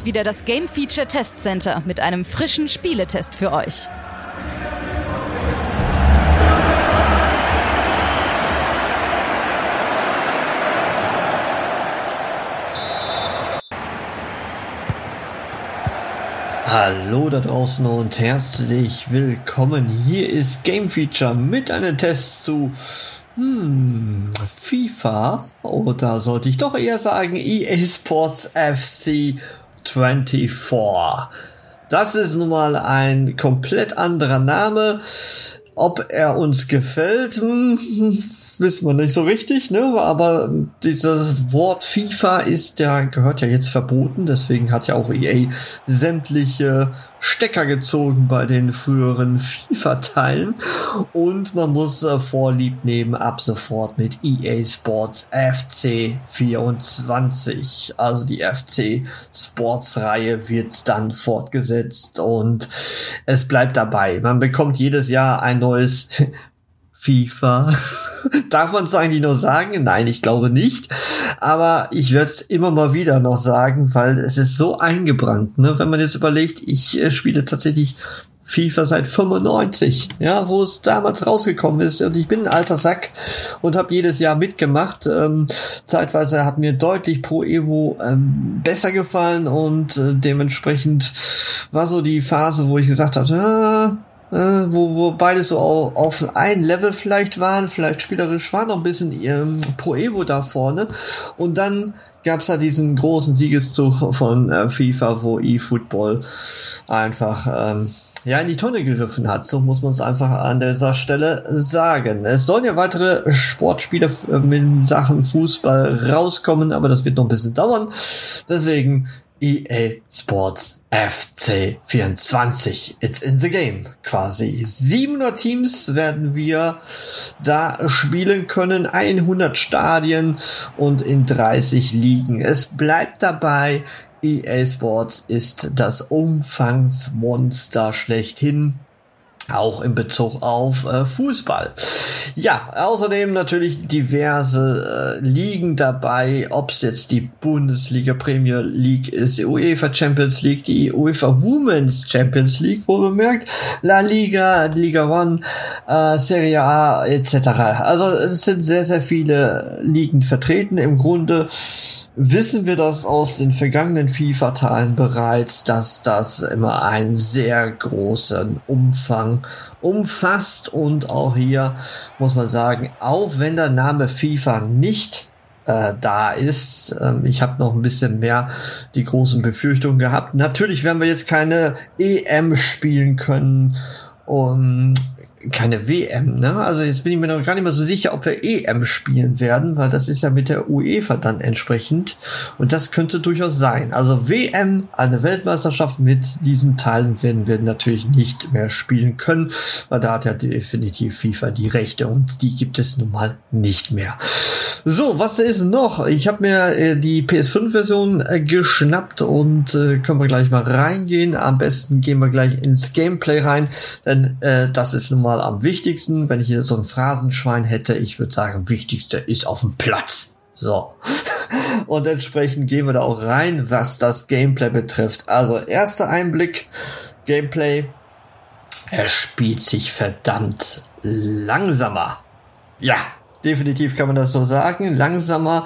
Ist wieder das Game Feature Test Center mit einem frischen Spieletest für euch. Hallo da draußen und herzlich willkommen. Hier ist Game Feature mit einem Test zu hm, FIFA oder sollte ich doch eher sagen EA Sports FC 24. Das ist nun mal ein komplett anderer Name. Ob er uns gefällt, hm, wissen wir nicht so richtig, ne? Aber dieses Wort FIFA ist ja, gehört ja jetzt verboten, deswegen hat ja auch EA sämtliche Stecker gezogen bei den früheren FIFA-Teilen. Und man muss äh, vorlieb nehmen ab sofort mit EA Sports FC 24. Also die FC Sports Reihe wird dann fortgesetzt und es bleibt dabei. Man bekommt jedes Jahr ein neues FIFA. Darf man es eigentlich nur sagen? Nein, ich glaube nicht. Aber ich werde es immer mal wieder noch sagen, weil es ist so eingebrannt. Ne? Wenn man jetzt überlegt, ich äh, spiele tatsächlich FIFA seit 95, ja, wo es damals rausgekommen ist. Und ich bin ein alter Sack und habe jedes Jahr mitgemacht. Ähm, zeitweise hat mir deutlich Pro Evo ähm, besser gefallen und äh, dementsprechend war so die Phase, wo ich gesagt habe, ah, äh, wo, wo beide so auf, auf ein Level vielleicht waren, vielleicht spielerisch waren, noch ein bisschen ähm, Pro Evo da vorne. Und dann gab's da diesen großen Siegeszug von äh, FIFA, wo eFootball einfach ähm, ja in die Tonne gegriffen hat. So muss man es einfach an dieser Stelle sagen. Es sollen ja weitere Sportspiele in Sachen Fußball rauskommen, aber das wird noch ein bisschen dauern. Deswegen EA Sports FC 24. It's in the game quasi. 700 Teams werden wir da spielen können, 100 Stadien und in 30 Ligen. Es bleibt dabei, EA Sports ist das Umfangsmonster schlechthin auch in Bezug auf äh, Fußball. Ja, außerdem natürlich diverse äh, Ligen dabei, ob es jetzt die Bundesliga Premier League ist, die UEFA Champions League, die UEFA Women's Champions League, wo bemerkt, La Liga, Liga One, äh, Serie A etc. Also es sind sehr, sehr viele Ligen vertreten. Im Grunde wissen wir das aus den vergangenen FIFA-Teilen bereits, dass das immer einen sehr großen Umfang umfasst und auch hier muss man sagen, auch wenn der Name FIFA nicht äh, da ist. Ähm, ich habe noch ein bisschen mehr die großen Befürchtungen gehabt. Natürlich werden wir jetzt keine EM spielen können. Und keine WM, ne? Also jetzt bin ich mir noch gar nicht mehr so sicher, ob wir EM spielen werden, weil das ist ja mit der UEFA dann entsprechend. Und das könnte durchaus sein. Also WM, eine Weltmeisterschaft mit diesen Teilen werden wir natürlich nicht mehr spielen können, weil da hat ja definitiv FIFA die Rechte und die gibt es nun mal nicht mehr. So, was ist noch? Ich habe mir äh, die PS5-Version äh, geschnappt und äh, können wir gleich mal reingehen. Am besten gehen wir gleich ins Gameplay rein, denn äh, das ist nun mal am wichtigsten. Wenn ich hier so ein Phrasenschwein hätte, ich würde sagen, wichtigste ist auf dem Platz. So. Und entsprechend gehen wir da auch rein, was das Gameplay betrifft. Also, erster Einblick, Gameplay. Er spielt sich verdammt langsamer. Ja, definitiv kann man das so sagen, langsamer,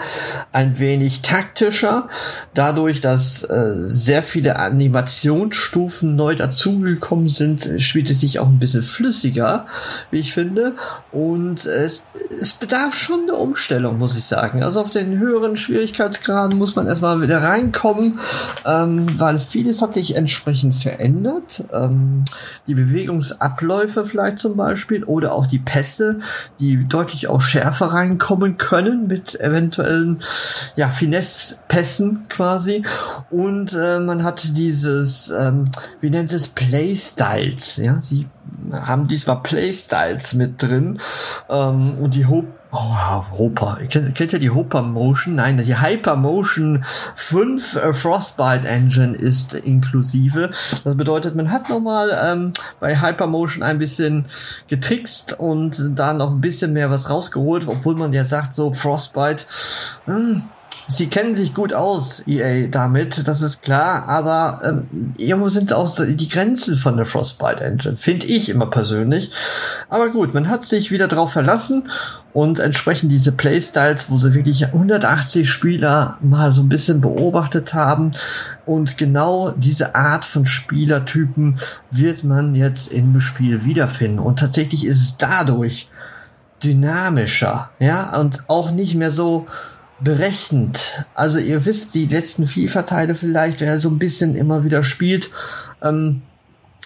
ein wenig taktischer, dadurch, dass äh, sehr viele Animationsstufen neu dazugekommen sind, spielt es sich auch ein bisschen flüssiger, wie ich finde, und es, es bedarf schon der Umstellung, muss ich sagen. Also auf den höheren Schwierigkeitsgraden muss man erstmal wieder reinkommen, ähm, weil vieles hat sich entsprechend verändert, ähm, die Bewegungsabläufe vielleicht zum Beispiel oder auch die Pässe, die deutlich auch schärfer Schärfe reinkommen können mit eventuellen ja, Finesse-Pässen quasi. Und äh, man hat dieses, ähm, wie nennt es, Playstyles. Ja, sie haben diesmal Playstyles mit drin ähm, und die Hope Oh, Hoper. Kennt, kennt ihr die Hoper Motion? Nein, die Hyper Motion 5 äh, Frostbite Engine ist inklusive. Das bedeutet, man hat nochmal ähm, bei Hyper Motion ein bisschen getrickst und da noch ein bisschen mehr was rausgeholt, obwohl man ja sagt, so Frostbite, mh, hm, Sie kennen sich gut aus, EA, damit, das ist klar, aber ähm, irgendwo sind auch die Grenzen von der Frostbite Engine, finde ich immer persönlich. Aber gut, man hat sich wieder drauf verlassen und entsprechend diese Playstyles, wo sie wirklich 180 Spieler mal so ein bisschen beobachtet haben und genau diese Art von Spielertypen wird man jetzt im Spiel wiederfinden und tatsächlich ist es dadurch dynamischer, ja, und auch nicht mehr so berechnet. Also ihr wisst, die letzten FIFA-Teile vielleicht, wer so ein bisschen immer wieder spielt, ähm,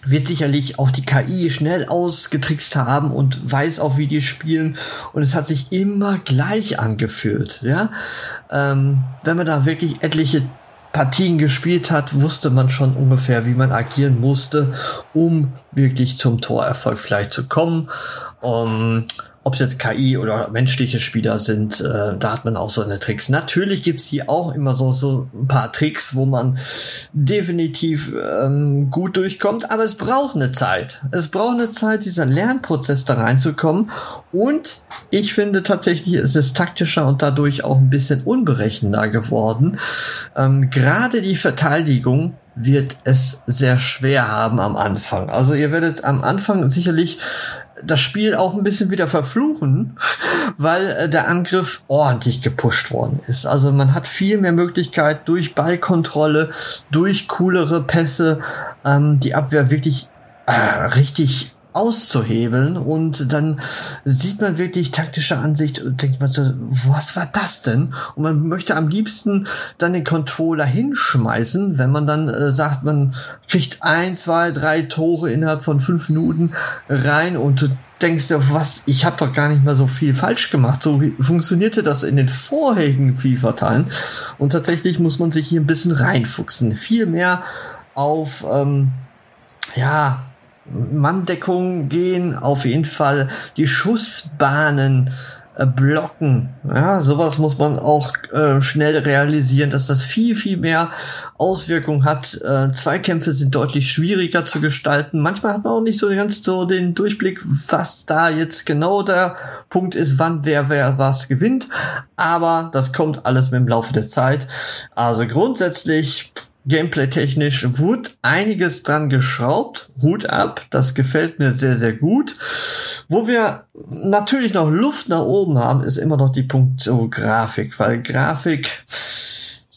wird sicherlich auch die KI schnell ausgetrickst haben und weiß auch, wie die spielen. Und es hat sich immer gleich angefühlt, ja. Ähm, wenn man da wirklich etliche Partien gespielt hat, wusste man schon ungefähr, wie man agieren musste, um wirklich zum Torerfolg vielleicht zu kommen. Um, ob es jetzt KI oder menschliche Spieler sind, äh, da hat man auch so eine Tricks. Natürlich gibt's hier auch immer so, so ein paar Tricks, wo man definitiv ähm, gut durchkommt, aber es braucht eine Zeit. Es braucht eine Zeit, dieser Lernprozess da reinzukommen. Und ich finde tatsächlich, es ist taktischer und dadurch auch ein bisschen unberechenbar geworden. Ähm, Gerade die Verteidigung wird es sehr schwer haben am Anfang. Also ihr werdet am Anfang sicherlich das Spiel auch ein bisschen wieder verfluchen, weil äh, der Angriff ordentlich gepusht worden ist. Also man hat viel mehr Möglichkeit durch Ballkontrolle, durch coolere Pässe, ähm, die Abwehr wirklich äh, richtig auszuhebeln und dann sieht man wirklich taktische Ansicht und denkt man so, was war das denn? Und man möchte am liebsten dann den Controller hinschmeißen, wenn man dann äh, sagt, man kriegt ein, zwei, drei Tore innerhalb von fünf Minuten rein und denkst du, was, ich habe doch gar nicht mehr so viel falsch gemacht. So funktionierte das in den vorherigen FIFA-Teilen. Und tatsächlich muss man sich hier ein bisschen reinfuchsen. Viel mehr auf, ähm, ja, Manndeckung gehen, auf jeden Fall die Schussbahnen äh, blocken. Ja, sowas muss man auch äh, schnell realisieren, dass das viel, viel mehr Auswirkung hat. Äh, Zweikämpfe sind deutlich schwieriger zu gestalten. Manchmal hat man auch nicht so ganz so den Durchblick, was da jetzt genau der Punkt ist, wann wer wer was gewinnt. Aber das kommt alles mit dem Laufe der Zeit. Also grundsätzlich Gameplay-technisch wurde einiges dran geschraubt. Hut ab, das gefällt mir sehr, sehr gut. Wo wir natürlich noch Luft nach oben haben, ist immer noch die Punkte Grafik, weil Grafik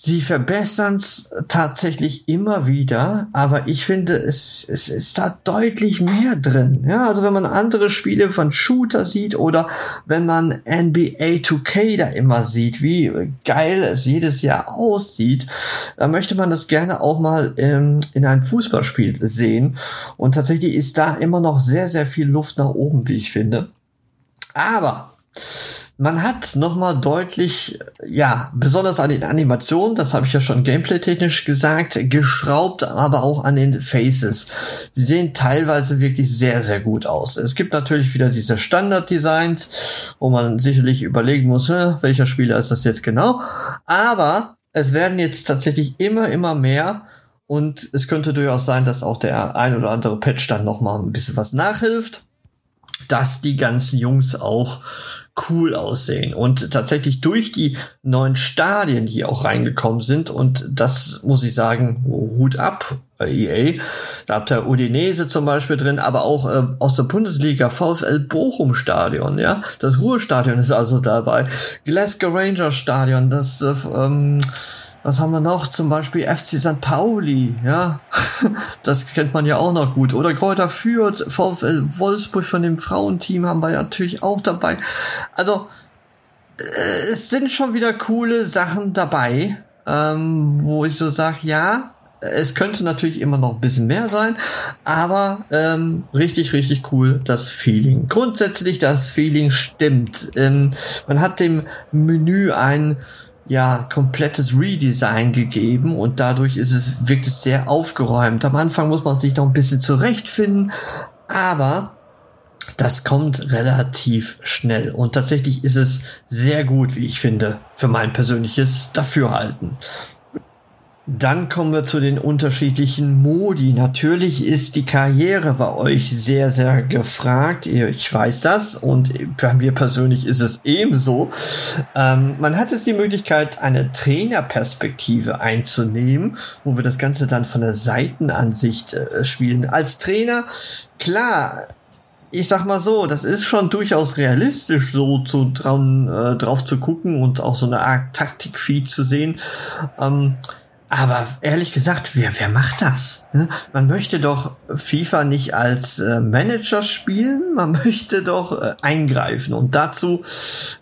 Sie verbessern es tatsächlich immer wieder, aber ich finde, es, es ist da deutlich mehr drin. Ja, also wenn man andere Spiele von Shooter sieht oder wenn man NBA 2K da immer sieht, wie geil es jedes Jahr aussieht, dann möchte man das gerne auch mal ähm, in einem Fußballspiel sehen. Und tatsächlich ist da immer noch sehr, sehr viel Luft nach oben, wie ich finde. Aber man hat nochmal deutlich, ja, besonders an den Animationen, das habe ich ja schon gameplay-technisch gesagt, geschraubt, aber auch an den Faces. Sie sehen teilweise wirklich sehr, sehr gut aus. Es gibt natürlich wieder diese Standard-Designs, wo man sicherlich überlegen muss, welcher Spieler ist das jetzt genau. Aber es werden jetzt tatsächlich immer, immer mehr. Und es könnte durchaus sein, dass auch der ein oder andere Patch dann nochmal ein bisschen was nachhilft dass die ganzen Jungs auch cool aussehen. Und tatsächlich durch die neuen Stadien, die auch reingekommen sind, und das muss ich sagen, Hut ab, EA. Da habt ihr Udinese zum Beispiel drin, aber auch äh, aus der Bundesliga VfL Bochum Stadion, ja. Das Ruhestadion ist also dabei. Glasgow Ranger Stadion, das äh, ähm, was haben wir noch? Zum Beispiel FC St. Pauli, ja. Das kennt man ja auch noch gut. Oder Kräuter Fürth, VfL Wolfsburg von dem Frauenteam haben wir ja natürlich auch dabei. Also, äh, es sind schon wieder coole Sachen dabei, ähm, wo ich so sage, ja, Es könnte natürlich immer noch ein bisschen mehr sein, aber ähm, richtig, richtig cool das Feeling. Grundsätzlich das Feeling stimmt. Ähm, man hat dem Menü ein ja, komplettes Redesign gegeben und dadurch ist es wirklich sehr aufgeräumt. Am Anfang muss man sich noch ein bisschen zurechtfinden, aber das kommt relativ schnell und tatsächlich ist es sehr gut, wie ich finde, für mein persönliches Dafürhalten. Dann kommen wir zu den unterschiedlichen Modi. Natürlich ist die Karriere bei euch sehr, sehr gefragt. Ich weiß das und bei mir persönlich ist es ebenso. Ähm, man hat jetzt die Möglichkeit, eine Trainerperspektive einzunehmen, wo wir das Ganze dann von der Seitenansicht äh, spielen. Als Trainer, klar, ich sag mal so, das ist schon durchaus realistisch, so zu dran, äh, drauf zu gucken und auch so eine Art Taktikfeed zu sehen. Ähm, aber ehrlich gesagt, wer, wer macht das? Ne? Man möchte doch FIFA nicht als äh, Manager spielen, man möchte doch äh, eingreifen. Und dazu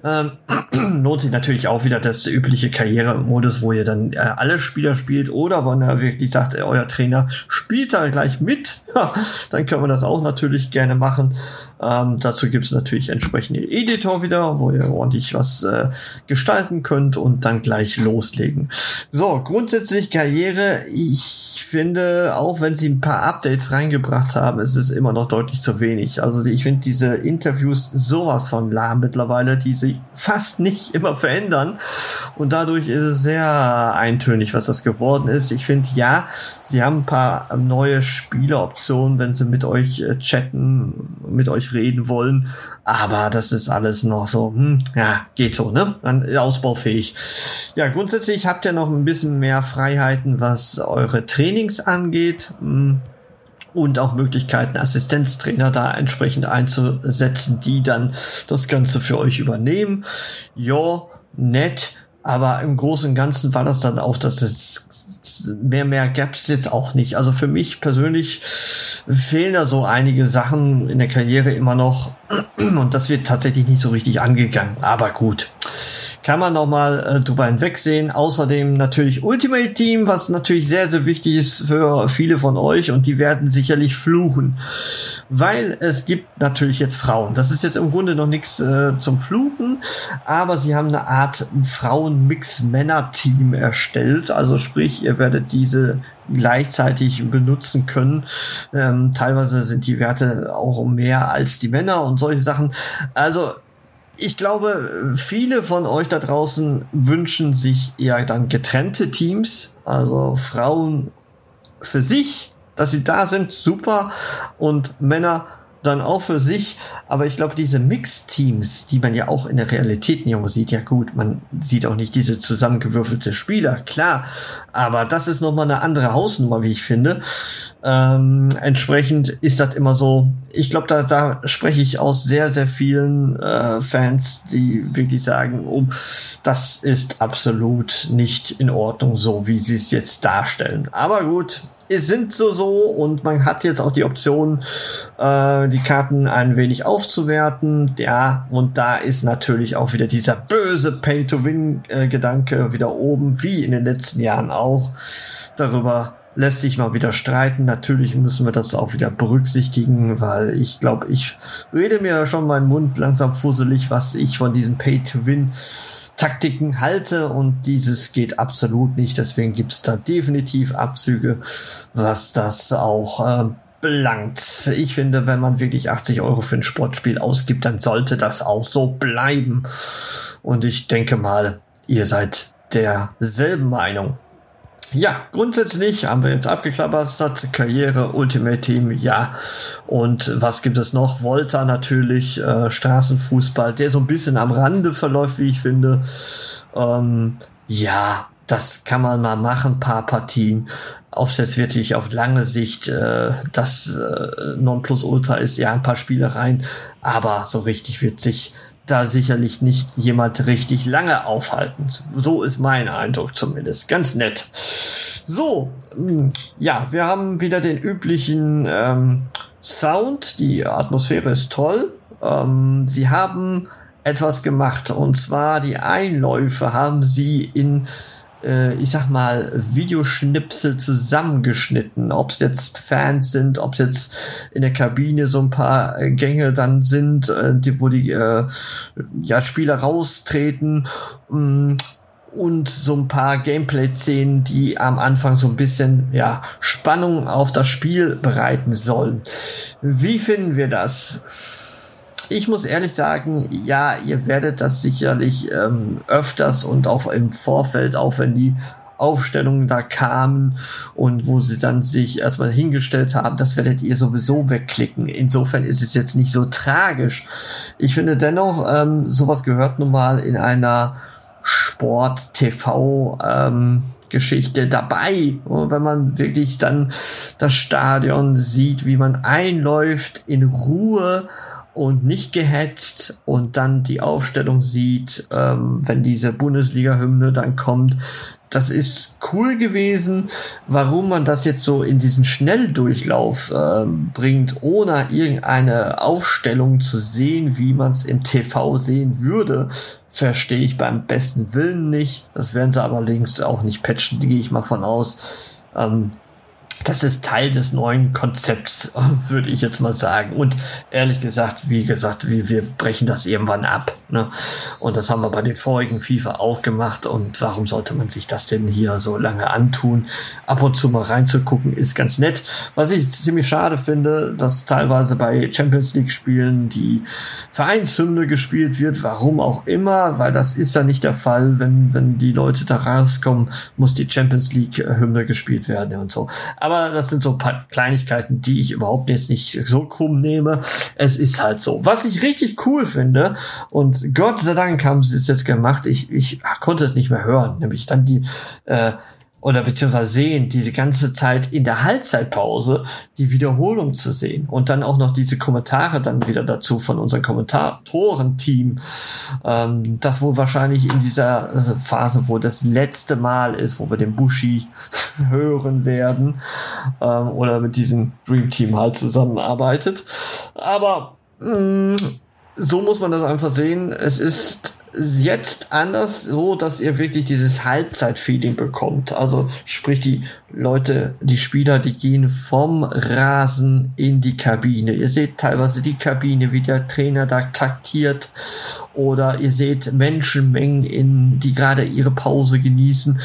ähm, lohnt sich natürlich auch wieder das übliche Karrieremodus, wo ihr dann äh, alle Spieler spielt oder wenn er wirklich sagt, äh, euer Trainer spielt da gleich mit, dann können wir das auch natürlich gerne machen. Ähm, dazu gibt es natürlich entsprechende Editor wieder, wo ihr ordentlich was äh, gestalten könnt und dann gleich loslegen. So, grundsätzlich Karriere, ich finde, auch wenn sie ein paar Updates reingebracht haben, ist es immer noch deutlich zu wenig. Also ich finde diese Interviews sowas von lahm mittlerweile, die sie fast nicht immer verändern. Und dadurch ist es sehr eintönig, was das geworden ist. Ich finde, ja, sie haben ein paar neue Spieleroptionen, wenn sie mit euch äh, chatten, mit euch reden wollen. Aber das ist alles noch so, hm, ja, geht so, ne? Ausbaufähig. Ja, grundsätzlich habt ihr noch ein bisschen mehr Freiheiten, was eure Trainings angeht. Hm und auch Möglichkeiten, Assistenztrainer da entsprechend einzusetzen, die dann das Ganze für euch übernehmen. Ja, nett. Aber im Großen und Ganzen war das dann auch, dass es mehr, mehr gab's jetzt auch nicht. Also für mich persönlich fehlen da so einige Sachen in der Karriere immer noch. Und das wird tatsächlich nicht so richtig angegangen. Aber gut kann man noch mal äh, drüber hinwegsehen. Außerdem natürlich Ultimate Team, was natürlich sehr, sehr wichtig ist für viele von euch und die werden sicherlich fluchen. Weil es gibt natürlich jetzt Frauen. Das ist jetzt im Grunde noch nichts äh, zum Fluchen, aber sie haben eine Art Frauen-Mix-Männer-Team erstellt. Also sprich, ihr werdet diese gleichzeitig benutzen können. Ähm, teilweise sind die Werte auch mehr als die Männer und solche Sachen. Also ich glaube, viele von euch da draußen wünschen sich eher dann getrennte Teams, also Frauen für sich, dass sie da sind, super, und Männer dann auch für sich. Aber ich glaube, diese Mix-Teams, die man ja auch in der Realität nicht immer sieht, ja gut, man sieht auch nicht diese zusammengewürfelte Spieler, klar. Aber das ist nochmal eine andere Hausnummer, wie ich finde. Ähm, entsprechend ist das immer so, ich glaube, da, da spreche ich aus sehr, sehr vielen äh, Fans, die wirklich sagen, oh, das ist absolut nicht in Ordnung, so wie sie es jetzt darstellen. Aber gut, sind so so und man hat jetzt auch die Option, äh, die Karten ein wenig aufzuwerten. Ja, und da ist natürlich auch wieder dieser böse Pay-to-Win-Gedanke wieder oben, wie in den letzten Jahren auch. Darüber lässt sich mal wieder streiten. Natürlich müssen wir das auch wieder berücksichtigen, weil ich glaube, ich rede mir schon meinen Mund langsam fusselig, was ich von diesen Pay-to-Win Taktiken halte und dieses geht absolut nicht. Deswegen gibt's da definitiv Abzüge, was das auch äh, belangt. Ich finde, wenn man wirklich 80 Euro für ein Sportspiel ausgibt, dann sollte das auch so bleiben. Und ich denke mal, ihr seid derselben Meinung. Ja, grundsätzlich haben wir jetzt abgeklappert, Karriere, Ultimate Team, ja. Und was gibt es noch? Volta natürlich, äh, Straßenfußball, der so ein bisschen am Rande verläuft, wie ich finde. Ähm, ja, das kann man mal machen, paar Partien. Ob es jetzt wirklich auf lange Sicht äh, das äh, Nonplusultra ist, ja, ein paar Spielereien, aber so richtig wird sich da sicherlich nicht jemand richtig lange aufhalten. So ist mein Eindruck zumindest. Ganz nett. So, hm, ja, wir haben wieder den üblichen ähm, Sound. Die Atmosphäre ist toll. Ähm, sie haben etwas gemacht und zwar die Einläufe haben sie in ich sag mal, Videoschnipsel zusammengeschnitten. Ob es jetzt Fans sind, ob es jetzt in der Kabine so ein paar äh, Gänge dann sind, äh, die, wo die äh, ja, Spieler raustreten. Mm, und so ein paar Gameplay-Szenen, die am Anfang so ein bisschen ja, Spannung auf das Spiel bereiten sollen. Wie finden wir das? Ich muss ehrlich sagen, ja, ihr werdet das sicherlich ähm, öfters und auch im Vorfeld, auch wenn die Aufstellungen da kamen und wo sie dann sich erstmal hingestellt haben, das werdet ihr sowieso wegklicken. Insofern ist es jetzt nicht so tragisch. Ich finde dennoch, ähm, sowas gehört nun mal in einer Sport-TV ähm, Geschichte dabei. Wenn man wirklich dann das Stadion sieht, wie man einläuft in Ruhe und nicht gehetzt und dann die Aufstellung sieht, ähm, wenn diese Bundesliga-Hymne dann kommt. Das ist cool gewesen. Warum man das jetzt so in diesen Schnelldurchlauf äh, bringt, ohne irgendeine Aufstellung zu sehen, wie man es im TV sehen würde, verstehe ich beim besten Willen nicht. Das werden sie allerdings auch nicht patchen, gehe ich mal von aus. Ähm, das ist Teil des neuen Konzepts, würde ich jetzt mal sagen. Und ehrlich gesagt, wie gesagt, wir, wir brechen das irgendwann ab. Ne? Und das haben wir bei den vorigen FIFA auch gemacht. Und warum sollte man sich das denn hier so lange antun? Ab und zu mal reinzugucken, ist ganz nett. Was ich ziemlich schade finde, dass teilweise bei Champions League Spielen die Vereinshymne gespielt wird. Warum auch immer, weil das ist ja nicht der Fall. Wenn, wenn die Leute da rauskommen, muss die Champions League Hymne gespielt werden und so. Aber aber das sind so paar Kleinigkeiten, die ich überhaupt jetzt nicht so krumm nehme. Es ist halt so. Was ich richtig cool finde, und Gott sei Dank haben sie es jetzt gemacht, ich, ich konnte es nicht mehr hören, nämlich dann die äh, oder beziehungsweise sehen, diese ganze Zeit in der Halbzeitpause die Wiederholung zu sehen und dann auch noch diese Kommentare dann wieder dazu von unserem Kommentatorenteam, ähm, das wohl wahrscheinlich in dieser also Phase, wo das letzte Mal ist, wo wir den Bushi hören werden ähm, oder mit diesem Dream Team halt zusammenarbeitet. Aber mh, mm, so muss man das einfach sehen. Es ist jetzt anders so, dass ihr wirklich dieses Halbzeitfeeling bekommt. Also sprich die Leute, die Spieler, die gehen vom Rasen in die Kabine. Ihr seht teilweise die Kabine, wie der Trainer da taktiert oder ihr seht Menschenmengen, in, die gerade ihre Pause genießen.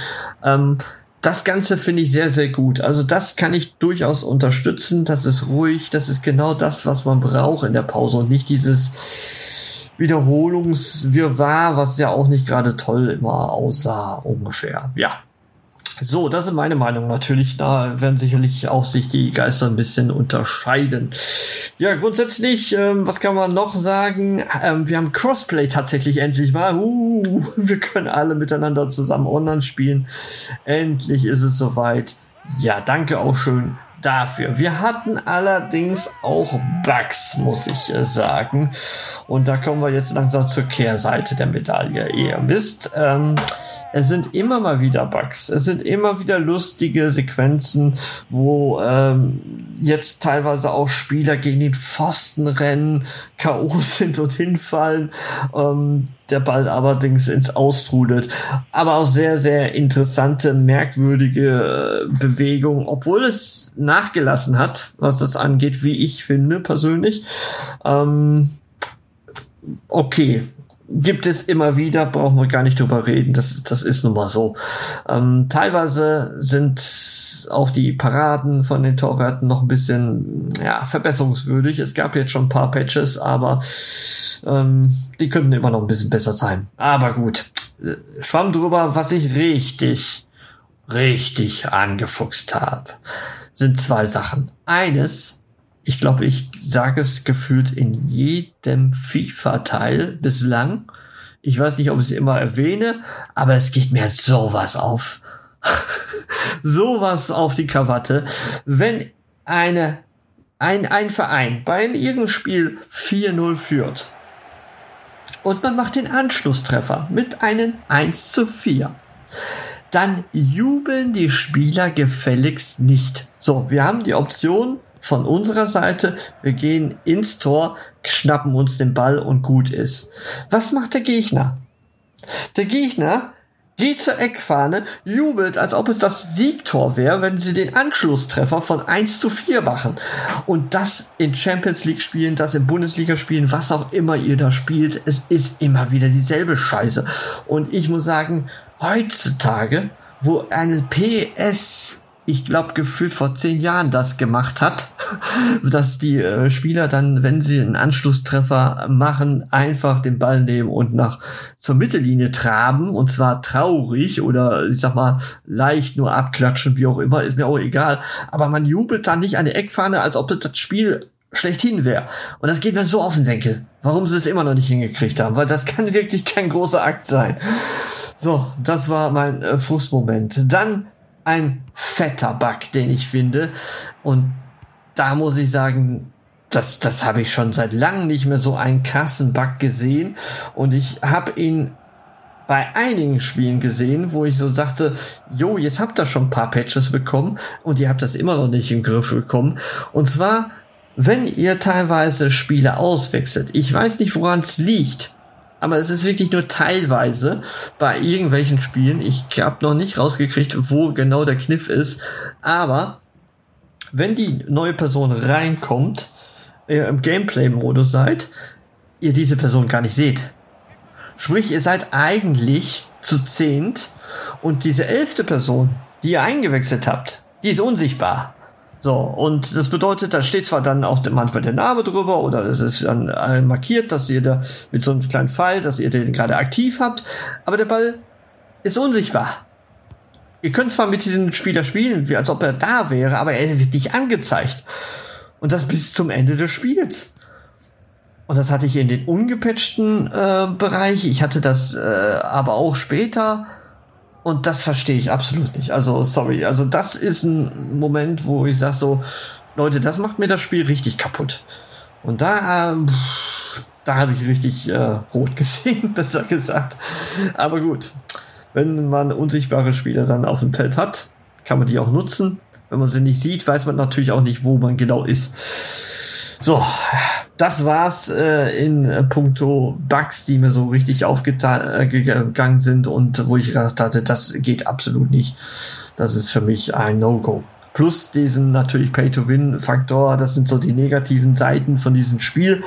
Ähm, das Ganze finde ich sehr, sehr gut. Also das kann ich durchaus unterstützen. Das ist ruhig. Das ist genau das, was man braucht in der Pause und nicht dieses Wiederholungswirrwarr, was ja auch nicht gerade toll immer aussah, ungefähr. Ja. So, das ist meine Meinung natürlich. Da werden sicherlich auch sich die Geister ein bisschen unterscheiden. Ja, grundsätzlich, ähm, was kann man noch sagen? Ähm, wir haben Crossplay tatsächlich endlich mal. Uh, wir können alle miteinander zusammen online spielen. Endlich ist es soweit. Ja, danke auch schön dafür. Wir hatten allerdings auch Bugs, muss ich äh, sagen. Und da kommen wir jetzt langsam zur Kehrseite der Medaille. Ihr wisst, ähm, es sind immer mal wieder Bugs. Es sind immer wieder lustige Sequenzen, wo ähm, jetzt teilweise auch Spieler gegen den Pfosten rennen, K.O. sind und hinfallen. Ähm, der Ball allerdings ins Austrudelt. Aber auch sehr, sehr interessante, merkwürdige äh, Bewegung, obwohl es nachgelassen hat, was das angeht, wie ich finde persönlich. Ähm, okay, gibt es immer wieder, brauchen wir gar nicht drüber reden, das, das ist nun mal so. Ähm, teilweise sind auch die Paraden von den Torwerten noch ein bisschen ja, verbesserungswürdig. Es gab jetzt schon ein paar Patches, aber ähm, die könnten immer noch ein bisschen besser sein. Aber gut, schwamm drüber, was ich richtig, richtig angefuchst habe, sind zwei Sachen. Eines, ich glaube, ich sage es gefühlt in jedem FIFA-Teil bislang. Ich weiß nicht, ob ich es immer erwähne, aber es geht mir sowas auf. sowas auf die Krawatte. Wenn eine, ein, ein Verein bei einem irgendeinem Spiel 4-0 führt und man macht den Anschlusstreffer mit einem 1 zu 4, dann jubeln die Spieler gefälligst nicht. So, wir haben die Option, von unserer Seite, wir gehen ins Tor, schnappen uns den Ball und gut ist. Was macht der Gegner? Der Gegner geht zur Eckfahne, jubelt, als ob es das Siegtor wäre, wenn sie den Anschlusstreffer von 1 zu 4 machen. Und das in Champions League spielen, das in Bundesliga spielen, was auch immer ihr da spielt, es ist immer wieder dieselbe Scheiße. Und ich muss sagen, heutzutage, wo eine PS ich glaube, gefühlt vor zehn Jahren das gemacht hat, dass die äh, Spieler dann, wenn sie einen Anschlusstreffer machen, einfach den Ball nehmen und nach zur Mittellinie traben und zwar traurig oder ich sag mal leicht nur abklatschen, wie auch immer, ist mir auch egal. Aber man jubelt dann nicht an der Eckfahne, als ob das das Spiel schlechthin wäre. Und das geht mir so auf den Senkel. Warum sie es immer noch nicht hingekriegt haben, weil das kann wirklich kein großer Akt sein. So, das war mein äh, Frustmoment. Dann ein fetter Bug, den ich finde. Und da muss ich sagen, das, das habe ich schon seit langem nicht mehr so einen krassen Bug gesehen. Und ich habe ihn bei einigen Spielen gesehen, wo ich so sagte, jo, jetzt habt ihr schon ein paar Patches bekommen und ihr habt das immer noch nicht im Griff bekommen. Und zwar, wenn ihr teilweise Spiele auswechselt. Ich weiß nicht, woran es liegt aber es ist wirklich nur teilweise bei irgendwelchen Spielen. Ich habe noch nicht rausgekriegt, wo genau der Kniff ist. Aber wenn die neue Person reinkommt, ihr im Gameplay-Modus seid, ihr diese Person gar nicht seht. Sprich, ihr seid eigentlich zu zehnt und diese elfte Person, die ihr eingewechselt habt, die ist unsichtbar. So, und das bedeutet, da steht zwar dann auch manchmal der Name drüber oder es ist dann äh, markiert, dass ihr da mit so einem kleinen Pfeil, dass ihr den gerade aktiv habt, aber der Ball ist unsichtbar. Ihr könnt zwar mit diesem Spieler spielen, wie als ob er da wäre, aber er wird nicht angezeigt. Und das bis zum Ende des Spiels. Und das hatte ich in den ungepatchten äh, Bereich. Ich hatte das äh, aber auch später. Und das verstehe ich absolut nicht. Also, sorry. Also, das ist ein Moment, wo ich sage so, Leute, das macht mir das Spiel richtig kaputt. Und da, da habe ich richtig äh, rot gesehen, besser gesagt. Aber gut, wenn man unsichtbare Spieler dann auf dem Feld hat, kann man die auch nutzen. Wenn man sie nicht sieht, weiß man natürlich auch nicht, wo man genau ist. So, das war's äh, in äh, puncto Bugs, die mir so richtig aufgegangen äh, sind und wo ich gedacht hatte, das geht absolut nicht. Das ist für mich ein No-Go. Plus diesen natürlich Pay-to-Win-Faktor, das sind so die negativen Seiten von diesem Spiel.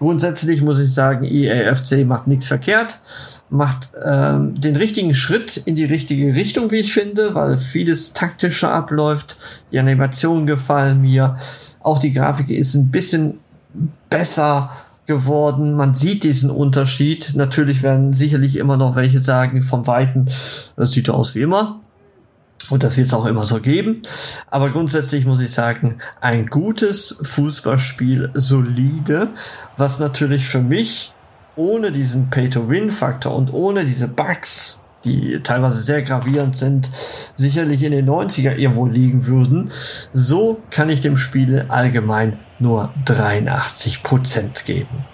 Grundsätzlich muss ich sagen, EAFC macht nichts verkehrt, macht ähm, den richtigen Schritt in die richtige Richtung, wie ich finde, weil vieles taktischer abläuft. Die Animationen gefallen mir. Auch die Grafik ist ein bisschen besser geworden. Man sieht diesen Unterschied. Natürlich werden sicherlich immer noch welche sagen, vom Weiten, das sieht aus wie immer. Und das wird es auch immer so geben. Aber grundsätzlich muss ich sagen, ein gutes Fußballspiel, solide, was natürlich für mich ohne diesen Pay-to-Win-Faktor und ohne diese Bugs die teilweise sehr gravierend sind, sicherlich in den 90er irgendwo liegen würden. So kann ich dem Spiel allgemein nur 83 Prozent geben.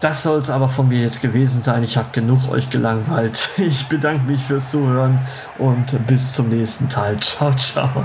Das soll es aber von mir jetzt gewesen sein. Ich habe genug euch gelangweilt. Ich bedanke mich fürs Zuhören und bis zum nächsten Teil. Ciao, ciao.